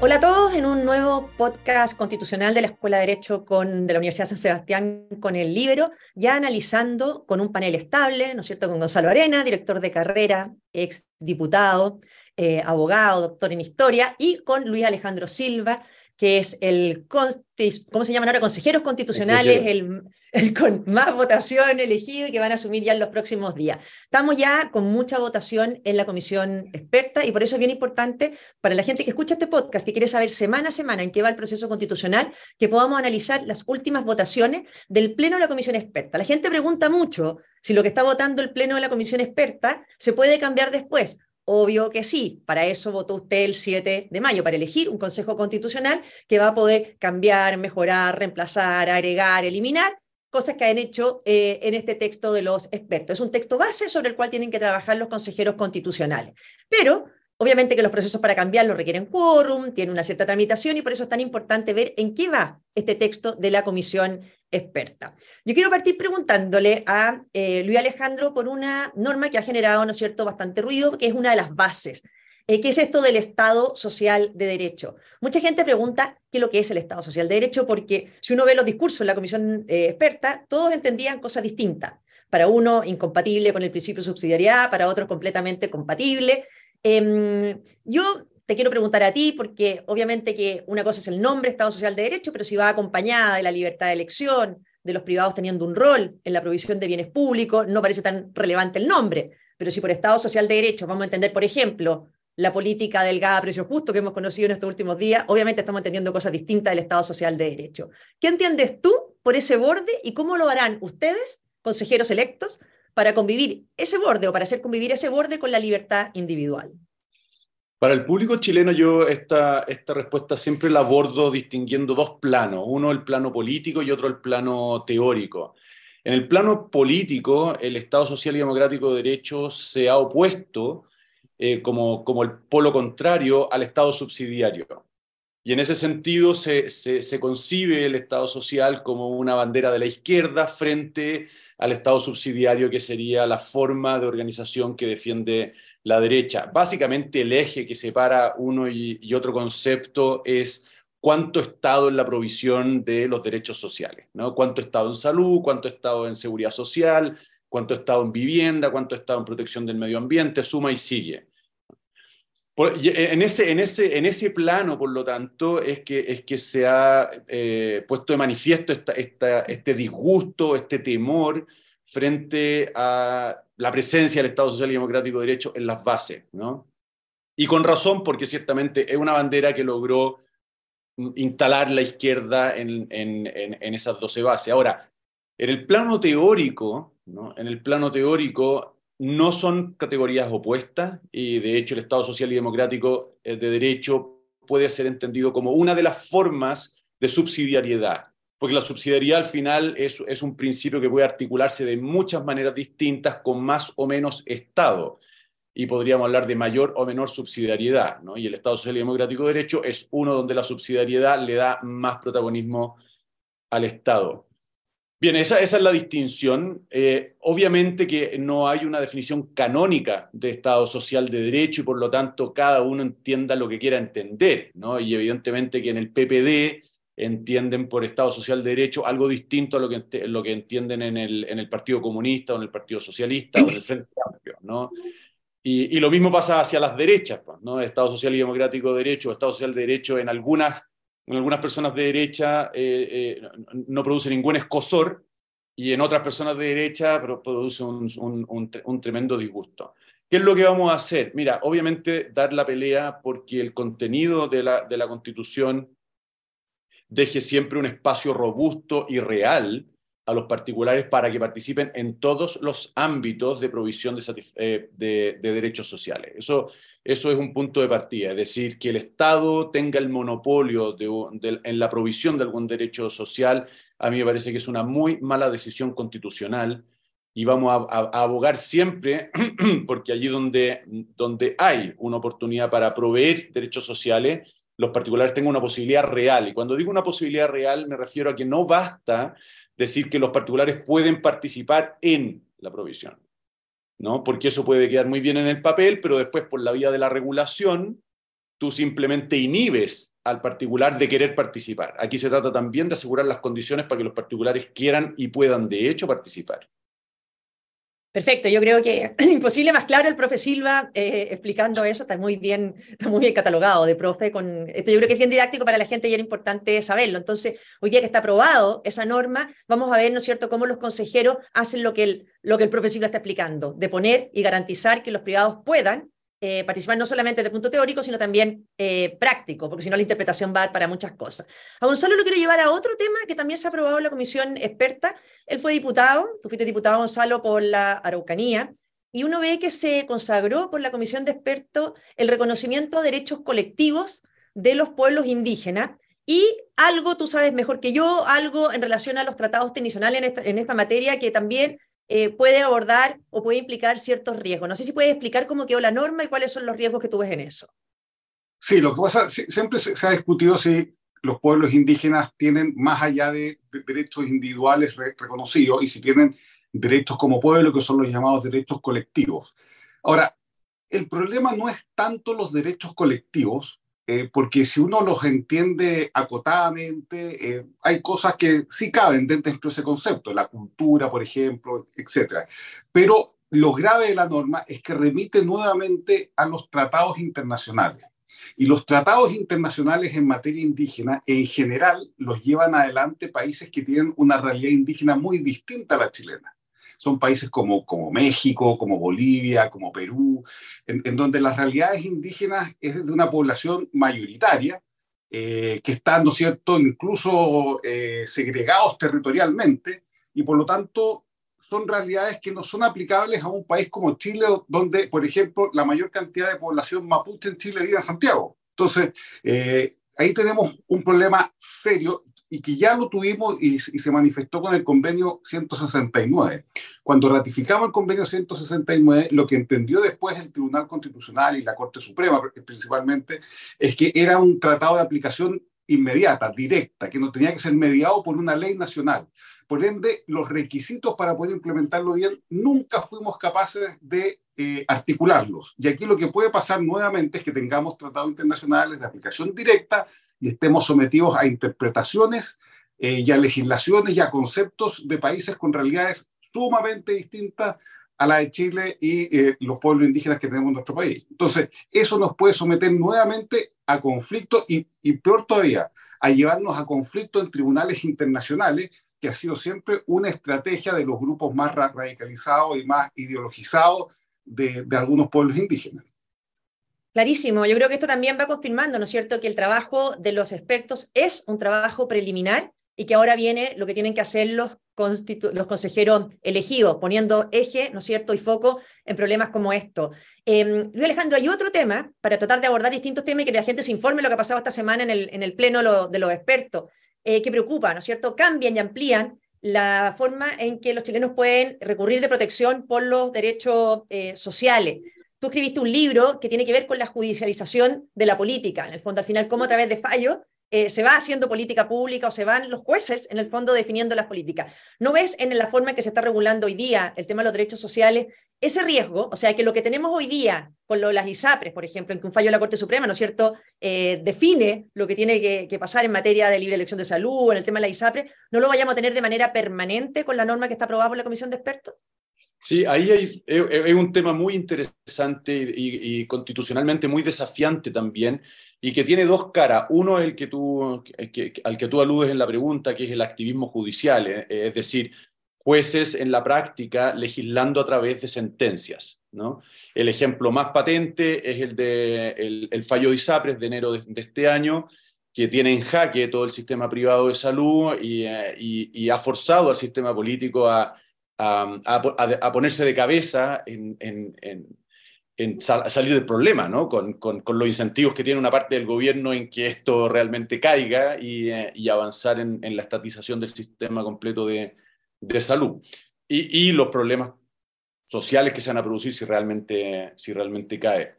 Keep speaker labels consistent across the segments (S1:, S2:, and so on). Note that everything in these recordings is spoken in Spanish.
S1: Hola a todos en un nuevo podcast constitucional de la Escuela de Derecho de la Universidad San Sebastián con el Libero, ya analizando con un panel estable, ¿no es cierto?, con Gonzalo Arena, director de carrera, ex diputado, eh, abogado, doctor en historia, y con Luis Alejandro Silva, que es el, ¿cómo se llaman ahora? Consejeros constitucionales, el, el, con más votación elegido y que van a asumir ya en los próximos días. Estamos ya con mucha votación en la comisión experta y por eso es bien importante para la gente que escucha este podcast, que quiere saber semana a semana en qué va el proceso constitucional, que podamos analizar las últimas votaciones del Pleno de la comisión experta. La gente pregunta mucho si lo que está votando el Pleno de la comisión experta se puede cambiar después. Obvio que sí, para eso votó usted el 7 de mayo, para elegir un Consejo Constitucional que va a poder cambiar, mejorar, reemplazar, agregar, eliminar cosas que han hecho eh, en este texto de los expertos. Es un texto base sobre el cual tienen que trabajar los consejeros constitucionales. Pero Obviamente que los procesos para cambiarlo requieren quórum, tienen una cierta tramitación y por eso es tan importante ver en qué va este texto de la comisión experta. Yo quiero partir preguntándole a eh, Luis Alejandro por una norma que ha generado, ¿no es cierto?, bastante ruido, que es una de las bases. Eh, ¿Qué es esto del Estado Social de Derecho? Mucha gente pregunta qué es lo que es el Estado Social de Derecho, porque si uno ve los discursos en la comisión eh, experta, todos entendían cosas distintas. Para uno, incompatible con el principio de subsidiariedad, para otros, completamente compatible. Em, yo te quiero preguntar a ti, porque obviamente que una cosa es el nombre Estado Social de Derecho, pero si va acompañada de la libertad de elección, de los privados teniendo un rol en la provisión de bienes públicos, no parece tan relevante el nombre. Pero si por Estado Social de Derecho vamos a entender, por ejemplo, la política delgada a precio justo que hemos conocido en estos últimos días, obviamente estamos entendiendo cosas distintas del Estado Social de Derecho. ¿Qué entiendes tú por ese borde y cómo lo harán ustedes, consejeros electos, para convivir ese borde o para hacer convivir ese borde con la libertad individual?
S2: Para el público chileno yo esta, esta respuesta siempre la abordo distinguiendo dos planos, uno el plano político y otro el plano teórico. En el plano político, el Estado Social y Democrático de Derecho se ha opuesto eh, como, como el polo contrario al Estado subsidiario. Y en ese sentido se, concibe el Estado social como una bandera de la izquierda frente al Estado subsidiario, que sería la forma de organización que defiende la derecha. Básicamente el eje que separa uno y, otro concepto es cuánto Estado en la provisión de los derechos sociales, ¿no? Cuánto Estado en salud, cuánto Estado en seguridad social, cuánto Estado en vivienda, cuánto Estado en protección del medio ambiente, suma y sigue. Eh, en ese, en, ese, en ese plano, por lo tanto, es que, es que se ha eh, puesto de manifiesto esta, este disgusto, este temor frente a la presencia del Estado Social y Democrático de Derecho en las bases. ¿no? Y con razón, porque ciertamente es una bandera que logró instalar la izquierda en, en, en, esas 12 bases. Ahora, en el plano teórico, ¿no? en el plano teórico, no son categorías opuestas y de hecho el Estado Social y Democrático eh, de Derecho puede ser entendido como una de las formas de subsidiariedad, porque la subsidiariedad al final es, un principio que puede articularse de muchas maneras distintas con más o menos Estado y podríamos hablar de mayor o menor subsidiariedad. Y el Estado Social y Democrático de Derecho es uno donde la subsidiariedad le da más protagonismo al Estado. Bien, esa, esa es la distinción. Eh, obviamente que no hay una definición canónica de Estado social de derecho y por lo tanto cada uno entienda lo que quiera entender, ¿no? Y evidentemente que en el PPD entienden por Estado social de derecho algo distinto a lo que, lo que entienden en el, en el Partido Comunista o en el Partido Socialista o en el Frente Amplio, ¿no? Y, y lo mismo pasa hacia las derechas, pues, ¿no? Estado social y democrático de derecho, Estado social de derecho en algunas en algunas personas de derecha eh, eh, no produce ningún escosor y en otras personas de derecha produce un, tremendo disgusto. ¿Qué es lo que vamos a hacer? Mira, obviamente dar la pelea porque el contenido de la, de la Constitución deje siempre un espacio robusto y real a los particulares para que participen en todos los ámbitos de provisión de, eh, de, derechos sociales. Eso, eso es un punto de partida, es decir, que el Estado tenga el monopolio en la provisión de algún derecho social, a mí me parece que es una muy mala decisión constitucional y vamos a, abogar siempre, porque allí donde, donde hay una oportunidad para proveer derechos sociales, los particulares tengan una posibilidad real. Y cuando digo una posibilidad real, me refiero a que no basta decir que los particulares pueden participar en la provisión, ¿no? Porque eso puede quedar muy bien en el papel, pero después por la vía de la regulación tú simplemente inhibes al particular de querer participar. Aquí se trata también de asegurar las condiciones para que los particulares quieran y puedan de hecho participar.
S1: Perfecto, yo creo que imposible más claro el profe Silva eh, explicando eso, está muy bien, está muy bien catalogado de profe con esto, yo creo que es bien didáctico para la gente y era importante saberlo. Entonces, hoy día que está aprobado esa norma, vamos a ver, ¿no es cierto?, cómo los consejeros hacen lo que el, lo que el profe Silva está explicando, de poner y garantizar que los privados puedan eh, participar no solamente de punto teórico, sino también eh, práctico, porque si no la interpretación va para muchas cosas. A Gonzalo lo quiero llevar a otro tema que también se ha aprobado en la comisión experta. Él fue diputado, tú fuiste diputado, Gonzalo, por la Araucanía, y uno ve que se consagró por la comisión de expertos el reconocimiento de derechos colectivos de los pueblos indígenas y algo, tú sabes mejor que yo, algo en relación a los tratados internacionales en esta, en esta materia que también eh, puede abordar o puede implicar ciertos riesgos. No sé si puedes explicar cómo quedó la norma y cuáles son los riesgos que tú en eso.
S3: Sí, lo que pasa, siempre se, ha discutido si los pueblos indígenas tienen más allá de, derechos individuales reconocidos y si tienen derechos como pueblo, que son los llamados derechos colectivos. Ahora, el problema no es tanto los derechos colectivos, eh, porque si uno los entiende acotadamente, eh, hay cosas que sí caben dentro de ese concepto, la cultura, por ejemplo, etc. Pero lo grave de la norma es que remite nuevamente a los tratados internacionales. Y los tratados internacionales en materia indígena, en general, los llevan adelante países que tienen una realidad indígena muy distinta a la chilena son países como, como México, como Bolivia, como Perú, en, donde las realidades indígenas es de una población mayoritaria, eh, que están, ¿no es cierto?, incluso eh, segregados territorialmente, y por lo tanto son realidades que no son aplicables a un país como Chile, donde, por ejemplo, la mayor cantidad de población mapuche en Chile vive en Santiago. Entonces, eh, ahí tenemos un problema serio y que ya lo tuvimos y, se manifestó con el convenio 169. Cuando ratificamos el convenio 169, lo que entendió después el Tribunal Constitucional y la Corte Suprema principalmente, es que era un tratado de aplicación inmediata, directa, que no tenía que ser mediado por una ley nacional. Por ende, los requisitos para poder implementarlo bien nunca fuimos capaces de eh, articularlos. Y aquí lo que puede pasar nuevamente es que tengamos tratados internacionales de aplicación directa y estemos sometidos a interpretaciones eh, y a legislaciones y a conceptos de países con realidades sumamente distintas a la de Chile y eh, los pueblos indígenas que tenemos en nuestro país. Entonces, eso nos puede someter nuevamente a conflictos y, y peor todavía, a llevarnos a conflictos en tribunales internacionales, que ha sido siempre una estrategia de los grupos más radicalizados y más ideologizados de, de algunos pueblos indígenas.
S1: Clarísimo, yo creo que esto también va confirmando, ¿no es cierto?, que el trabajo de los expertos es un trabajo preliminar y que ahora viene lo que tienen que hacer los, consejeros elegidos, poniendo eje, ¿no es cierto?, y foco en problemas como esto. Eh, Luis Alejandro, hay otro tema para tratar de abordar distintos temas y que la gente se informe lo que ha pasado esta semana en el, en el pleno de los expertos, eh, que preocupa, ¿no es cierto?, cambian y amplían la forma en que los chilenos pueden recurrir de protección por los derechos eh, sociales tú escribiste un libro que tiene que ver con la judicialización de la política, en el fondo, al final, cómo a través de fallos eh, se va haciendo política pública o se van los jueces, en el fondo, definiendo las políticas. ¿No ves en la forma en que se está regulando hoy día el tema de los derechos sociales ese riesgo? O sea, que lo que tenemos hoy día con lo, las ISAPRES, por ejemplo, en que un fallo de la Corte Suprema, ¿no es cierto?, eh, define lo que tiene que, pasar en materia de libre elección de salud, en el tema de la ISAPRES, ¿no lo vayamos a tener de manera permanente con la norma que está aprobada por la Comisión de Expertos?
S2: Sí, ahí hay, es un tema muy interesante y, constitucionalmente muy desafiante también, y que tiene dos caras. Uno es el que tú, al que tú aludes en la pregunta, que es el activismo judicial, eh, es decir, jueces en la práctica legislando a través de sentencias. ¿no? El ejemplo más patente es el de el, fallo de ISAPRES de enero de, este año, que tiene en jaque todo el sistema privado de salud y eh, ha forzado al sistema político a a, ponerse de cabeza en, salir del problema, ¿no? Con, los incentivos que tiene una parte del gobierno en que esto realmente caiga y, eh, avanzar en, la estatización del sistema completo de, salud. Y, los problemas sociales que se van a producir si realmente, si realmente cae.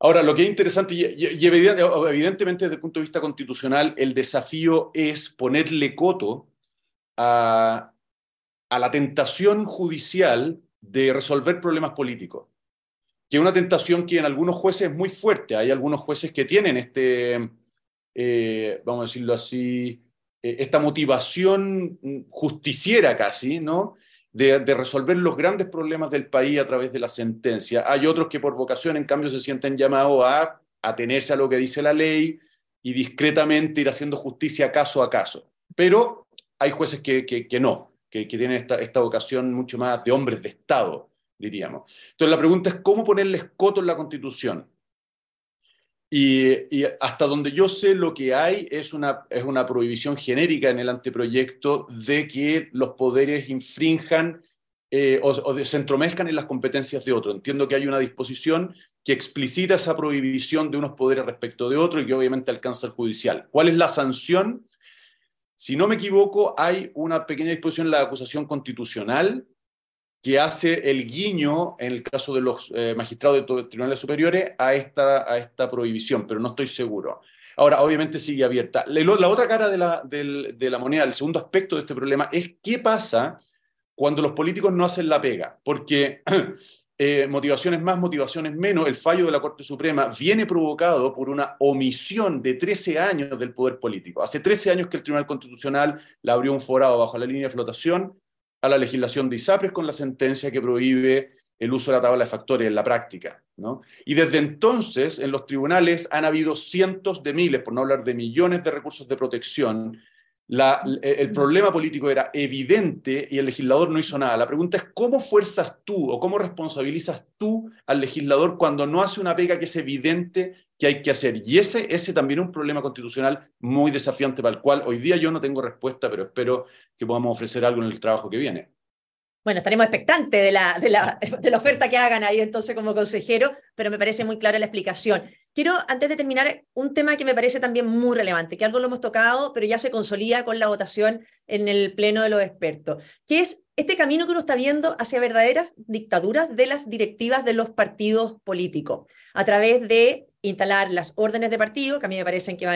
S2: Ahora, lo que es interesante, y, evidentemente desde el punto de vista constitucional, el desafío es ponerle coto a, a la tentación judicial de resolver problemas políticos. que es una tentación que en algunos jueces es muy fuerte. Hay algunos jueces que tienen este, eh, vamos a decirlo así, eh, esta motivación justiciera casi, ¿no? De, resolver los grandes problemas del país a través de la sentencia. Hay otros que por vocación, en cambio, se sienten llamados a atenerse a lo que dice la ley y discretamente ir haciendo justicia caso a caso. Pero hay jueces que, que, no, que, tienen esta, esta vocación mucho más de hombres de Estado, diríamos. Entonces la pregunta es cómo ponerle escoto en la Constitución. Y, hasta donde yo sé, lo que hay es una, es una prohibición genérica en el anteproyecto de que los poderes infrinjan eh, o, o, se entromezcan en las competencias de otro. Entiendo que hay una disposición que explicita esa prohibición de unos poderes respecto de otro y que obviamente alcanza el judicial. ¿Cuál es la sanción? Si no me equivoco, hay una pequeña disposición en la acusación constitucional que hace el guiño, en el caso de los eh, magistrados de tribunales superiores, a esta, a esta prohibición, pero no estoy seguro. Ahora, obviamente sigue abierta. La, otra cara de la, de la moneda, el segundo aspecto de este problema, es qué pasa cuando los políticos no hacen la pega. Porque eh, motivaciones más, motivaciones menos, el fallo de la Corte Suprema viene provocado por una omisión de 13 años del poder político. Hace 13 años que el Tribunal Constitucional le abrió un forado bajo la línea de flotación a la legislación de ISAPRES con la sentencia que prohíbe el uso de la tabla de factores en la práctica. ¿no? Y desde entonces en los tribunales han habido cientos de miles, por no hablar de millones de recursos de protección el problema político era evidente y el legislador no hizo nada. La pregunta es cómo fuerzas tú o cómo responsabilizas tú al legislador cuando no hace una pega que es evidente que hay que hacer. Y ese, ese también es un problema constitucional muy desafiante para el cual hoy día yo no tengo respuesta, pero espero que podamos ofrecer algo en el trabajo que viene.
S1: Bueno, estaremos expectantes de la, de la, de la oferta que hagan ahí entonces como consejero, pero me parece muy clara la explicación. Quiero, antes de terminar, un tema que me parece también muy relevante, que algo lo hemos tocado, pero ya se consolida con la votación en el Pleno de los expertos, que es este camino que uno está viendo hacia verdaderas dictaduras de las directivas de los partidos políticos, a través de instalar las órdenes de partido, que a mí me parecen que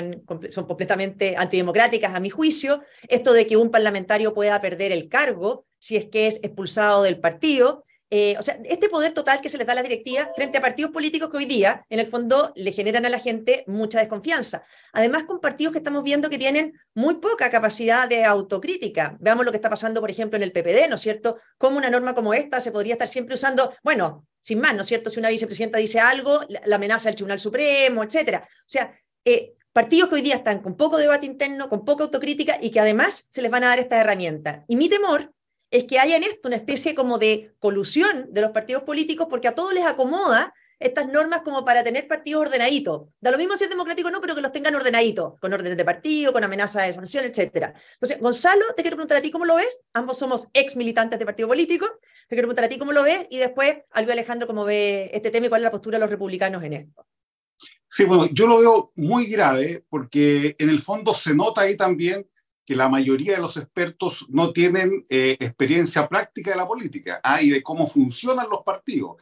S1: son completamente antidemocráticas a mi juicio, esto de que un parlamentario pueda perder el cargo si es que es expulsado del partido, eh, o sea, este poder total que se le da a la directiva frente a partidos políticos que hoy día, en el fondo, le generan a la gente mucha desconfianza. Además, con partidos que estamos viendo que tienen muy poca capacidad de autocrítica. Veamos lo que está pasando, por ejemplo, en el PPD, ¿no es cierto? Cómo una norma como esta se podría estar siempre usando, bueno, sin más, ¿no es cierto? Si una vicepresidenta dice algo, la, amenaza del Tribunal Supremo, etcétera. O sea, eh, partidos que hoy día están con poco debate interno, con poca autocrítica y que además se les van a dar estas herramientas. Y mi temor es que haya en esto una especie como de colusión de los partidos políticos porque a todos les acomoda estas normas como para tener partidos ordenaditos. Da lo mismo si es democrático o no, pero que los tengan ordenaditos, con órdenes de partido, con amenazas de sanción, etc. Entonces, Gonzalo, te quiero preguntar a ti cómo lo ves. Ambos somos ex militantes de partido político. Te quiero preguntar a ti cómo lo ves y después, Alvio Alejandro, cómo ve este tema y cuál es la postura de los republicanos en esto.
S3: Sí, bueno, yo lo veo muy grave porque en el fondo se nota ahí también que la mayoría de los expertos no tienen eh, experiencia práctica de la política ah, y de cómo funcionan los partidos.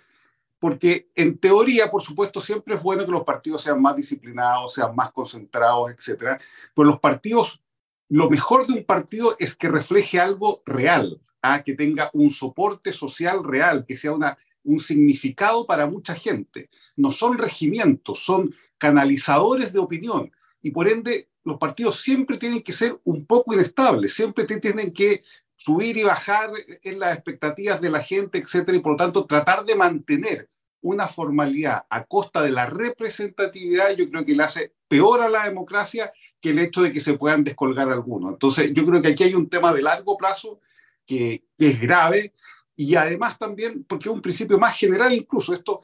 S3: Porque en teoría, por supuesto, siempre es bueno que los partidos sean más disciplinados, sean más concentrados, etc. Pero los partidos, lo mejor de un partido es que refleje algo real, ah, que tenga un soporte social real, que sea una, un significado para mucha gente. No son regimientos, son canalizadores de opinión. Y por ende, los partidos siempre tienen que ser un poco inestables, siempre tienen que subir y bajar en las expectativas de la gente, etcétera, y por lo tanto tratar de mantener una formalidad a costa de la representatividad, yo creo que le hace peor a la democracia que el hecho de que se puedan descolgar algunos. Entonces, yo creo que aquí hay un tema de largo plazo que, que es grave y además también, porque es un principio más general incluso, esto,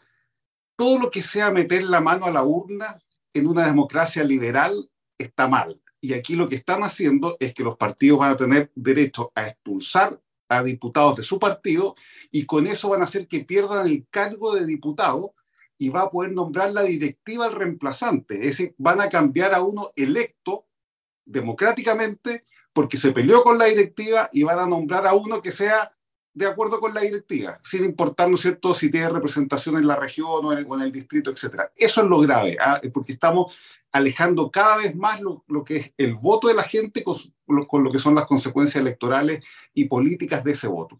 S3: todo lo que sea meter la mano a la urna en una democracia liberal está mal. Y aquí lo que están haciendo es que los partidos van a tener derecho a expulsar a diputados de su partido y con eso van a hacer que pierdan el cargo de diputado y va a poder nombrar la directiva al reemplazante. Es decir, van a cambiar a uno electo democráticamente porque se peleó con la directiva y van a nombrar a uno que sea de acuerdo con la directiva, sin importar, ¿no cierto?, si tiene representación en la región o en el, distrito, etc. Eso es lo grave, ¿ah? porque estamos alejando cada vez más lo, que es el voto de la gente con, lo que son las consecuencias electorales y políticas de ese voto.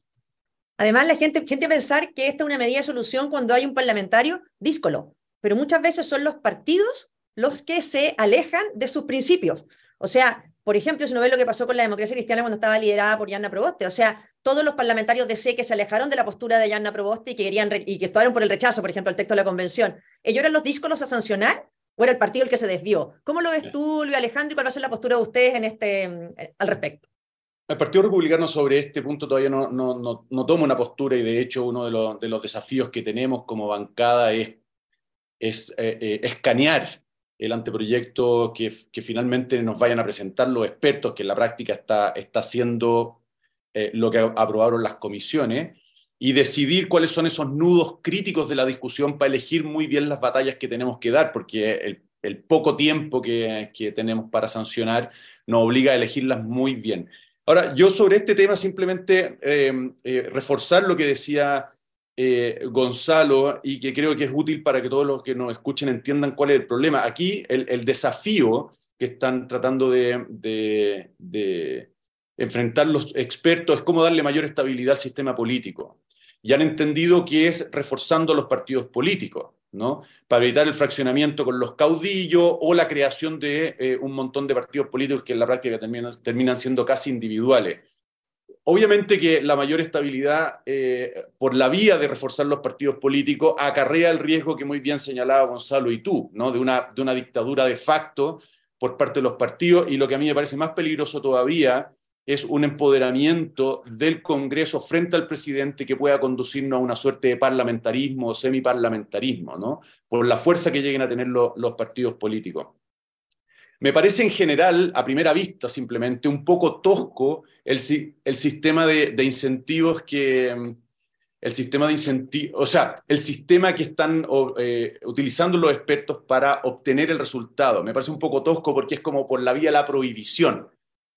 S1: Además, la gente siente pensar que esta es una medida de solución cuando hay un parlamentario díscolo, pero muchas veces son los partidos los que se alejan de sus principios. O sea, por ejemplo, si uno ve lo que pasó con la democracia cristiana cuando estaba liderada por Yanna Proboste, o sea, todos los parlamentarios de C que se alejaron de la postura de Yanna Proboste y que, querían y que estaban por el rechazo, por ejemplo, al texto de la convención, ¿ellos eran los díscolos a sancionar o era el partido el que se desvió? ¿Cómo lo ves tú, Luis Alejandro, y cuál va a ser la postura de ustedes en este, al respecto?
S2: El Partido Republicano sobre este punto todavía no, no, no, toma una postura y de hecho uno de los, de los desafíos que tenemos como bancada es, es eh, eh, escanear el anteproyecto que, que, finalmente nos vayan a presentar los expertos, que en la práctica está, está haciendo eh, lo que aprobaron las comisiones, y decidir cuáles son esos nudos críticos de la discusión para elegir muy bien las batallas que tenemos que dar, porque el, poco tiempo que, tenemos para sancionar nos obliga a elegirlas muy bien. Ahora, yo sobre este tema simplemente eh, eh, reforzar lo que decía eh, Gonzalo y que creo que es útil para que todos los que nos escuchen entiendan cuál es el problema. Aquí el, desafío que están tratando de, enfrentar los expertos es cómo darle mayor estabilidad al sistema político. Y han entendido que es reforzando los partidos políticos, ¿no? Para evitar el fraccionamiento con los caudillos o la creación de eh, un montón de partidos políticos que en la práctica terminan siendo casi individuales. Obviamente que la mayor estabilidad eh, por la vía de reforzar los partidos políticos acarrea el riesgo que muy bien señalaba Gonzalo y tú, ¿no? de, una, de una dictadura de facto por parte de los partidos y lo que a mí me parece más peligroso todavía es un empoderamiento del Congreso frente al presidente que pueda conducirnos a una suerte de parlamentarismo o semiparlamentarismo, ¿no? por la fuerza que lleguen a tener los partidos políticos. Me parece en general, a primera vista simplemente, un poco tosco el, el sistema de, incentivos que... El sistema de incentivos, o sea, el sistema que están eh, utilizando los expertos para obtener el resultado. Me parece un poco tosco porque es como por la vía de la prohibición.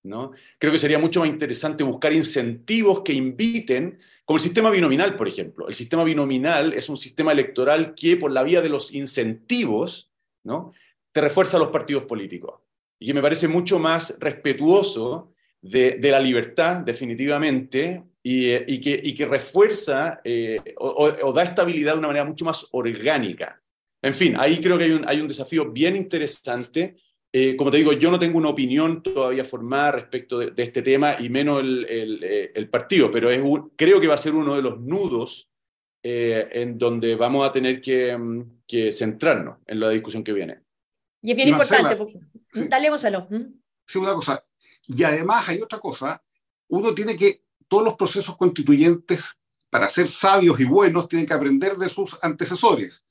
S2: ¿No? Creo que sería mucho más interesante buscar incentivos que inviten, como el sistema binominal, por ejemplo. El sistema binominal es un sistema electoral que por la vía de los incentivos ¿no? te refuerza a los partidos políticos. Y que me parece mucho más respetuoso de, la libertad, definitivamente, y, y, que, refuerza eh, o, da estabilidad de una manera mucho más orgánica. En fin, ahí creo que hay un desafío bien interesante. Eh, como te digo, yo no tengo una opinión todavía formada respecto de, este tema y menos el, el, eh, el partido, pero es creo que va a ser uno de los nudos en donde vamos a tener que, mm, que centrarnos en la discusión que viene.
S1: Y es bien importante. Dale, Gonzalo. ¿Mm?
S3: Sí, una cosa. Y además hay otra cosa. Uno tiene que, todos los procesos constituyentes, para ser sabios y buenos, tienen que aprender de sus antecesores.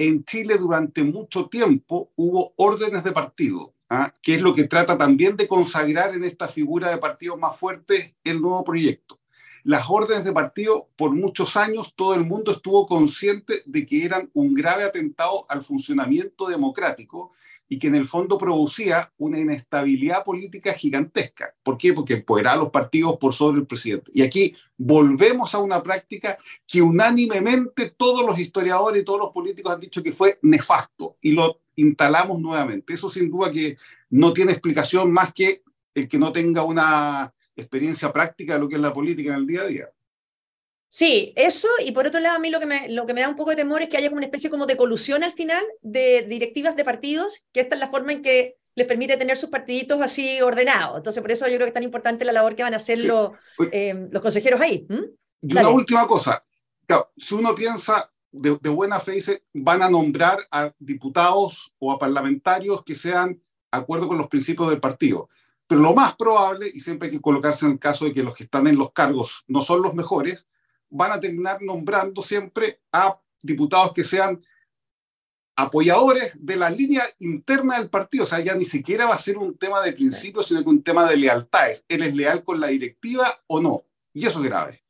S3: En Chile durante mucho tiempo hubo órdenes de partido, ¿ah? que es lo que trata también de consagrar en esta figura de partidos más fuertes el nuevo proyecto. Las órdenes de partido, por muchos años, todo el mundo estuvo consciente de que eran un grave atentado al funcionamiento democrático y que en el fondo producía una inestabilidad política gigantesca. ¿Por qué? Porque empoderaba a los partidos por sobre el presidente. Y aquí volvemos a una práctica que unánimemente todos los historiadores y todos los políticos han dicho que fue nefasto y lo instalamos nuevamente. Eso sin duda que no tiene explicación más que el que no tenga una experiencia práctica de lo que es la política en el día a día.
S1: Sí, eso, y por otro lado, a mí lo que, me, lo que me da un poco de temor es que haya como una especie como de colusión al final de directivas de partidos, que esta es la forma en que les permite tener sus partiditos así ordenados. Entonces, por eso yo creo que es tan importante la labor que van a hacer los, eh, los consejeros ahí.
S3: Y una última cosa, si uno piensa de, de, buena fe, dice, van a nombrar a diputados o a parlamentarios que sean de acuerdo con los principios del partido. Pero lo más probable, y siempre hay que colocarse en el caso de que los que están en los cargos no son los mejores, van a terminar nombrando siempre a diputados que sean apoyadores de la línea interna del partido. O sea, ya ni siquiera va a ser un tema de principios, sino que un tema de lealtades. ¿Él es leal con la directiva o no? Y eso es grave.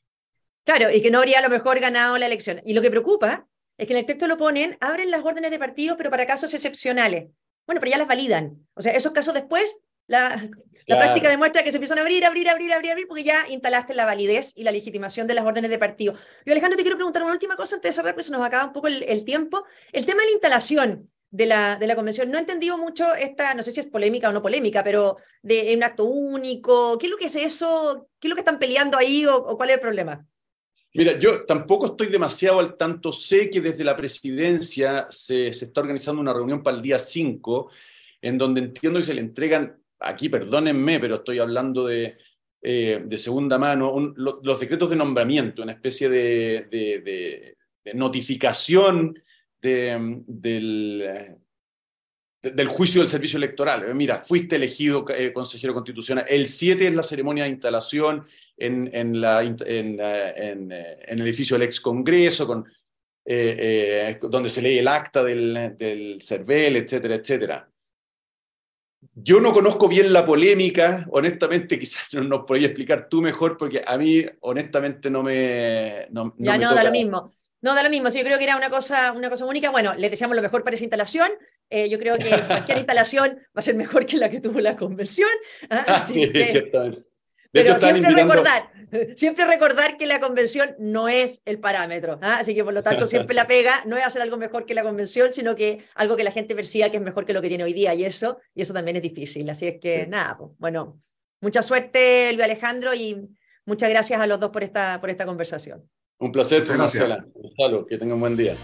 S1: Claro, y que no habría a lo mejor ganado la elección. Y lo que preocupa es que en el texto lo ponen, abren las órdenes de partido, pero para casos excepcionales. Bueno, pero ya las validan. O sea, esos casos después la, práctica demuestra que se empiezan a abrir, abrir, abrir, abrir, abrir, porque ya instalaste la validez y la legitimación de las órdenes de partido. Yo, Alejandro, te quiero preguntar una última cosa antes de cerrar, porque se nos acaba un poco el, tiempo. El tema de la instalación de la, de la convención. No he entendido mucho esta, no sé si es polémica o no polémica, pero de un acto único. ¿Qué es lo que es eso? ¿Qué es lo que están peleando ahí o, cuál es el problema?
S2: Mira, yo tampoco estoy demasiado al tanto. Sé que desde la presidencia se, se está organizando una reunión para el día 5, en donde entiendo que se le entregan, aquí perdónenme, pero estoy hablando de, eh, de segunda mano, los decretos de nombramiento, una especie de, notificación del, del juicio del servicio electoral. Mira, fuiste elegido eh, consejero constitucional. El 7 es la ceremonia de instalación en, en, eh, el edificio del ex Congreso, con, eh, donde se lee el acta del, del CERVEL, etcétera, etcétera. Yo no conozco bien la polémica, honestamente, quizás no nos podrías explicar tú mejor, porque a mí, honestamente, no me. No,
S1: ya no, da lo mismo. No, da lo mismo. Sí, yo creo que era una cosa, una cosa única. Bueno, le deseamos lo mejor para esa instalación. Eh, yo creo que cualquier instalación va a ser mejor que la que tuvo la convención. ¿ah? sí, pero siempre recordar, siempre recordar que la convención no es el parámetro. ¿ah? Así que por lo tanto siempre la pega no es hacer algo mejor que la convención, sino que algo que la gente perciba que es mejor que lo que tiene hoy día. Y eso, y eso también es difícil. Así es que nada, pues, bueno, mucha suerte, Luis Alejandro, y muchas gracias a los dos por esta, por esta conversación.
S2: Un placer, Marcela. Gonzalo, que tengan un buen día.